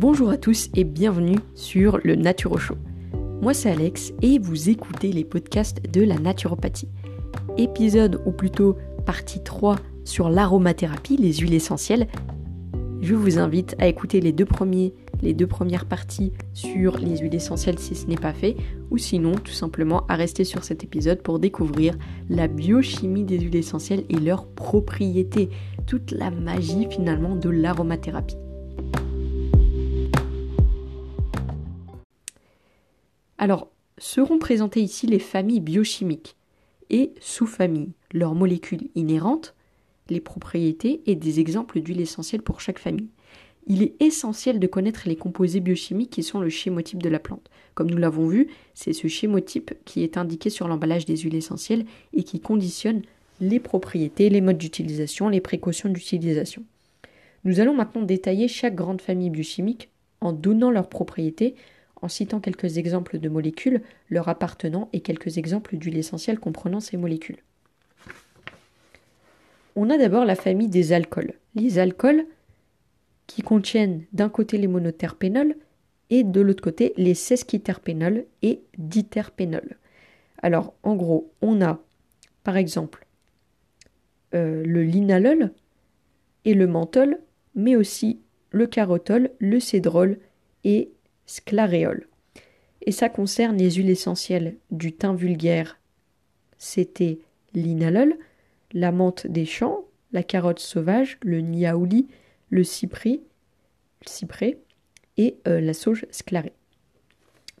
Bonjour à tous et bienvenue sur le Naturo Show. Moi c'est Alex et vous écoutez les podcasts de la naturopathie. Épisode ou plutôt partie 3 sur l'aromathérapie, les huiles essentielles. Je vous invite à écouter les deux premiers les deux premières parties sur les huiles essentielles si ce n'est pas fait, ou sinon tout simplement à rester sur cet épisode pour découvrir la biochimie des huiles essentielles et leurs propriétés, toute la magie finalement de l'aromathérapie. Alors, seront présentées ici les familles biochimiques et sous-familles, leurs molécules inhérentes, les propriétés et des exemples d'huiles essentielles pour chaque famille il est essentiel de connaître les composés biochimiques qui sont le schémotype de la plante. Comme nous l'avons vu, c'est ce schémotype qui est indiqué sur l'emballage des huiles essentielles et qui conditionne les propriétés, les modes d'utilisation, les précautions d'utilisation. Nous allons maintenant détailler chaque grande famille biochimique en donnant leurs propriétés, en citant quelques exemples de molécules leur appartenant et quelques exemples d'huiles essentielles comprenant ces molécules. On a d'abord la famille des alcools. Les alcools qui contiennent d'un côté les monoterpénols et de l'autre côté les sesquiterpénols et diterpénols. Alors en gros, on a par exemple euh, le linalol et le menthol, mais aussi le carotol, le cédrol et sclaréol. Et ça concerne les huiles essentielles du thym vulgaire, c'était l'inalol, la menthe des champs, la carotte sauvage, le niaouli, le cyprès, cyprès et euh, la sauge sclarée.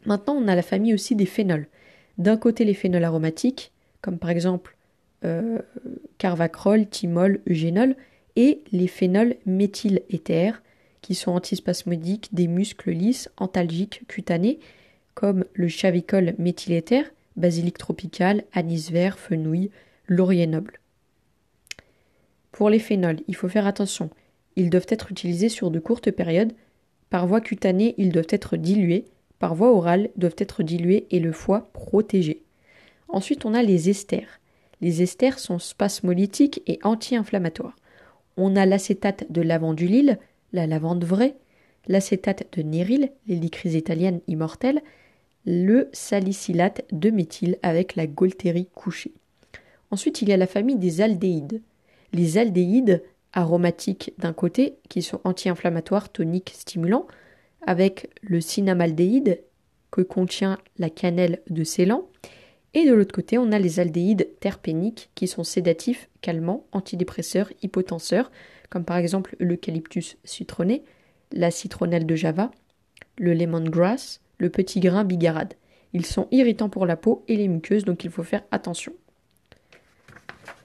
Maintenant, on a la famille aussi des phénols. D'un côté, les phénols aromatiques, comme par exemple euh, carvacrol, thymol, eugénol, et les phénols méthyléthers, qui sont antispasmodiques des muscles lisses, antalgiques, cutanés, comme le chavicol méthyléther, basilic tropical, anis vert, fenouil, laurier noble. Pour les phénols, il faut faire attention. Ils doivent être utilisés sur de courtes périodes. Par voie cutanée, ils doivent être dilués. Par voie orale, doivent être dilués et le foie protégé. Ensuite, on a les esters. Les esters sont spasmolytiques et anti-inflammatoires. On a l'acétate de lavandulyle, la lavande vraie, l'acétate de néryl, l'hélicryse italienne immortelle, le salicylate de méthyle avec la gaultérie couchée. Ensuite, il y a la famille des aldéhydes. Les aldéhydes aromatiques d'un côté, qui sont anti-inflammatoires, toniques, stimulants, avec le cinnamaldéhyde que contient la cannelle de Ceylan. Et de l'autre côté, on a les aldéhydes terpéniques qui sont sédatifs, calmants, antidépresseurs, hypotenseurs, comme par exemple l'eucalyptus citronné, la citronnelle de Java, le lemongrass, le petit grain bigarade. Ils sont irritants pour la peau et les muqueuses, donc il faut faire attention.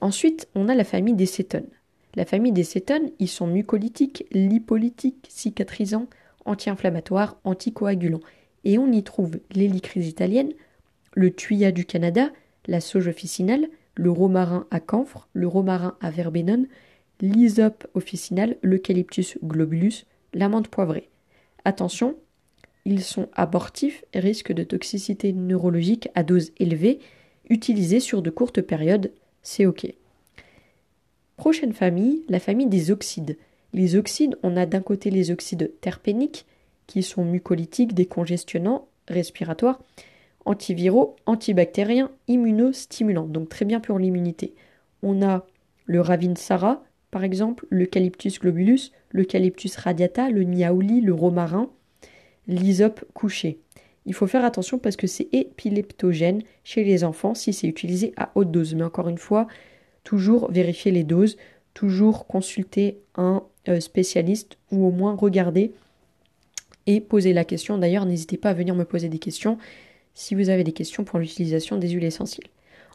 Ensuite, on a la famille des cétones. La famille des cétones, ils sont mucolytiques, lipolytiques, cicatrisants, anti-inflammatoires, anticoagulants. Et on y trouve l'hélicryse italienne, le thuya du Canada, la sauge officinale, le romarin à camphre, le romarin à verbenone, l'hysope officinale, l'eucalyptus globulus, l'amande poivrée. Attention, ils sont abortifs et risquent de toxicité neurologique à dose élevée, utilisés sur de courtes périodes, c'est ok. Prochaine famille, la famille des oxydes. Les oxydes, on a d'un côté les oxydes terpéniques, qui sont mucolytiques, décongestionnants, respiratoires, antiviraux, antibactériens, immunostimulants, donc très bien pour l'immunité. On a le ravinsara, par exemple, l'eucalyptus globulus, l'eucalyptus radiata, le niaouli, le romarin, l'hysope couché. Il faut faire attention parce que c'est épileptogène chez les enfants si c'est utilisé à haute dose. Mais encore une fois, toujours vérifier les doses, toujours consulter un euh, spécialiste ou au moins regarder et poser la question. D'ailleurs, n'hésitez pas à venir me poser des questions si vous avez des questions pour l'utilisation des huiles essentielles.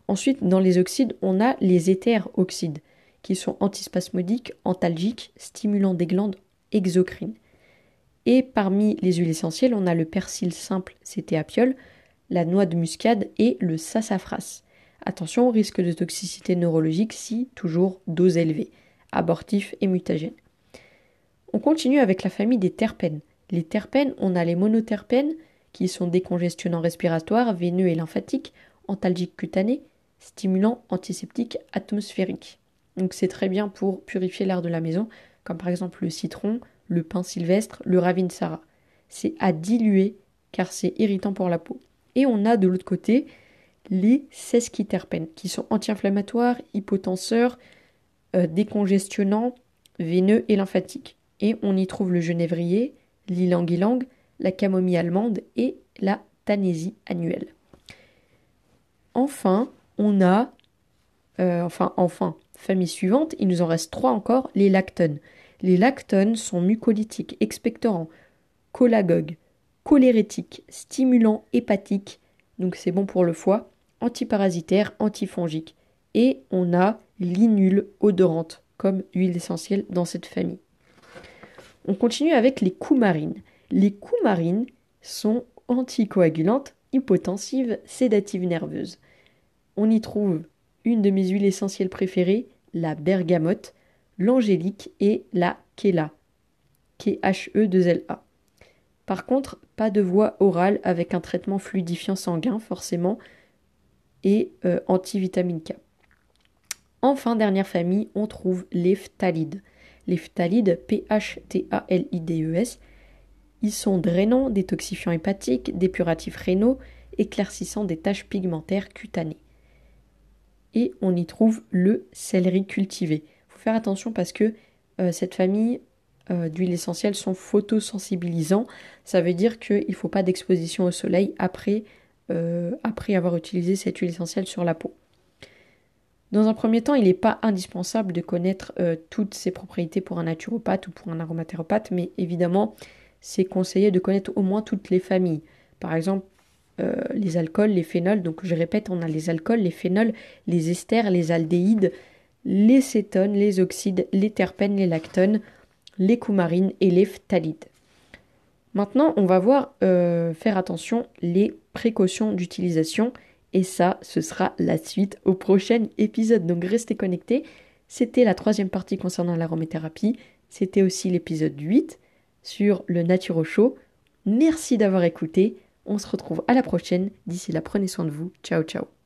Ensuite, dans les oxydes, on a les éthers oxydes qui sont antispasmodiques, antalgiques, stimulants des glandes exocrines. Et parmi les huiles essentielles, on a le persil simple, c'était apiole, la noix de muscade et le sassafras. Attention au risque de toxicité neurologique si toujours dose élevée, abortif et mutagène. On continue avec la famille des terpènes. Les terpènes, on a les monoterpènes qui sont décongestionnants respiratoires, veineux et lymphatiques, antalgiques cutanés, stimulants antiseptiques atmosphériques. Donc c'est très bien pour purifier l'air de la maison, comme par exemple le citron, le pin sylvestre, le ravinsara. c'est à diluer car c'est irritant pour la peau. Et on a de l'autre côté les sesquiterpènes qui sont anti-inflammatoires, hypotenseurs, euh, décongestionnants, veineux et lymphatiques. Et on y trouve le genévrier, l'ilang-ilang, la camomille allemande et la tanésie annuelle. Enfin, on a, euh, enfin, enfin, famille suivante, il nous en reste trois encore, les lactones. Les lactones sont mucolytiques, expectorants, cholagogues, cholérétiques, stimulants hépatiques, donc c'est bon pour le foie, antiparasitaires, antifongiques. Et on a l'inule odorante comme huile essentielle dans cette famille. On continue avec les coumarines. Les coumarines sont anticoagulantes, hypotensives, sédatives nerveuses. On y trouve une de mes huiles essentielles préférées, la bergamote, l'angélique et la Kela, K-H-E-2-L-A. Par contre, pas de voie orale avec un traitement fluidifiant sanguin forcément et euh, antivitamine K. Enfin, dernière famille, on trouve les phtalides. Les phtalides, P-H-T-A-L-I-D-E-S, ils sont drainants, détoxifiants hépatiques, dépuratifs rénaux, éclaircissant des taches pigmentaires cutanées. Et on y trouve le céleri cultivé. Il faut faire attention parce que euh, cette famille euh, d'huiles essentielles sont photosensibilisants. Ça veut dire qu'il ne faut pas d'exposition au soleil après, euh, après avoir utilisé cette huile essentielle sur la peau. Dans un premier temps, il n'est pas indispensable de connaître toutes ces propriétés pour un naturopathe ou pour un aromathérapeute, mais évidemment, c'est conseillé de connaître au moins toutes les familles. Par exemple, euh, les alcools, les phénols. Donc je répète, on a les alcools, les phénols, les esters, les aldéhydes, les cétones, les oxydes, les terpènes, les lactones, les coumarines et les phtalides. Maintenant, on va voir euh, faire attention les précautions d'utilisation et ça, ce sera la suite au prochain épisode. Donc restez connectés. C'était la troisième partie concernant l'aromathérapie. C'était aussi l'épisode 8 sur le Naturo Show. Merci d'avoir écouté. On se retrouve à la prochaine. D'ici là, prenez soin de vous. Ciao, ciao.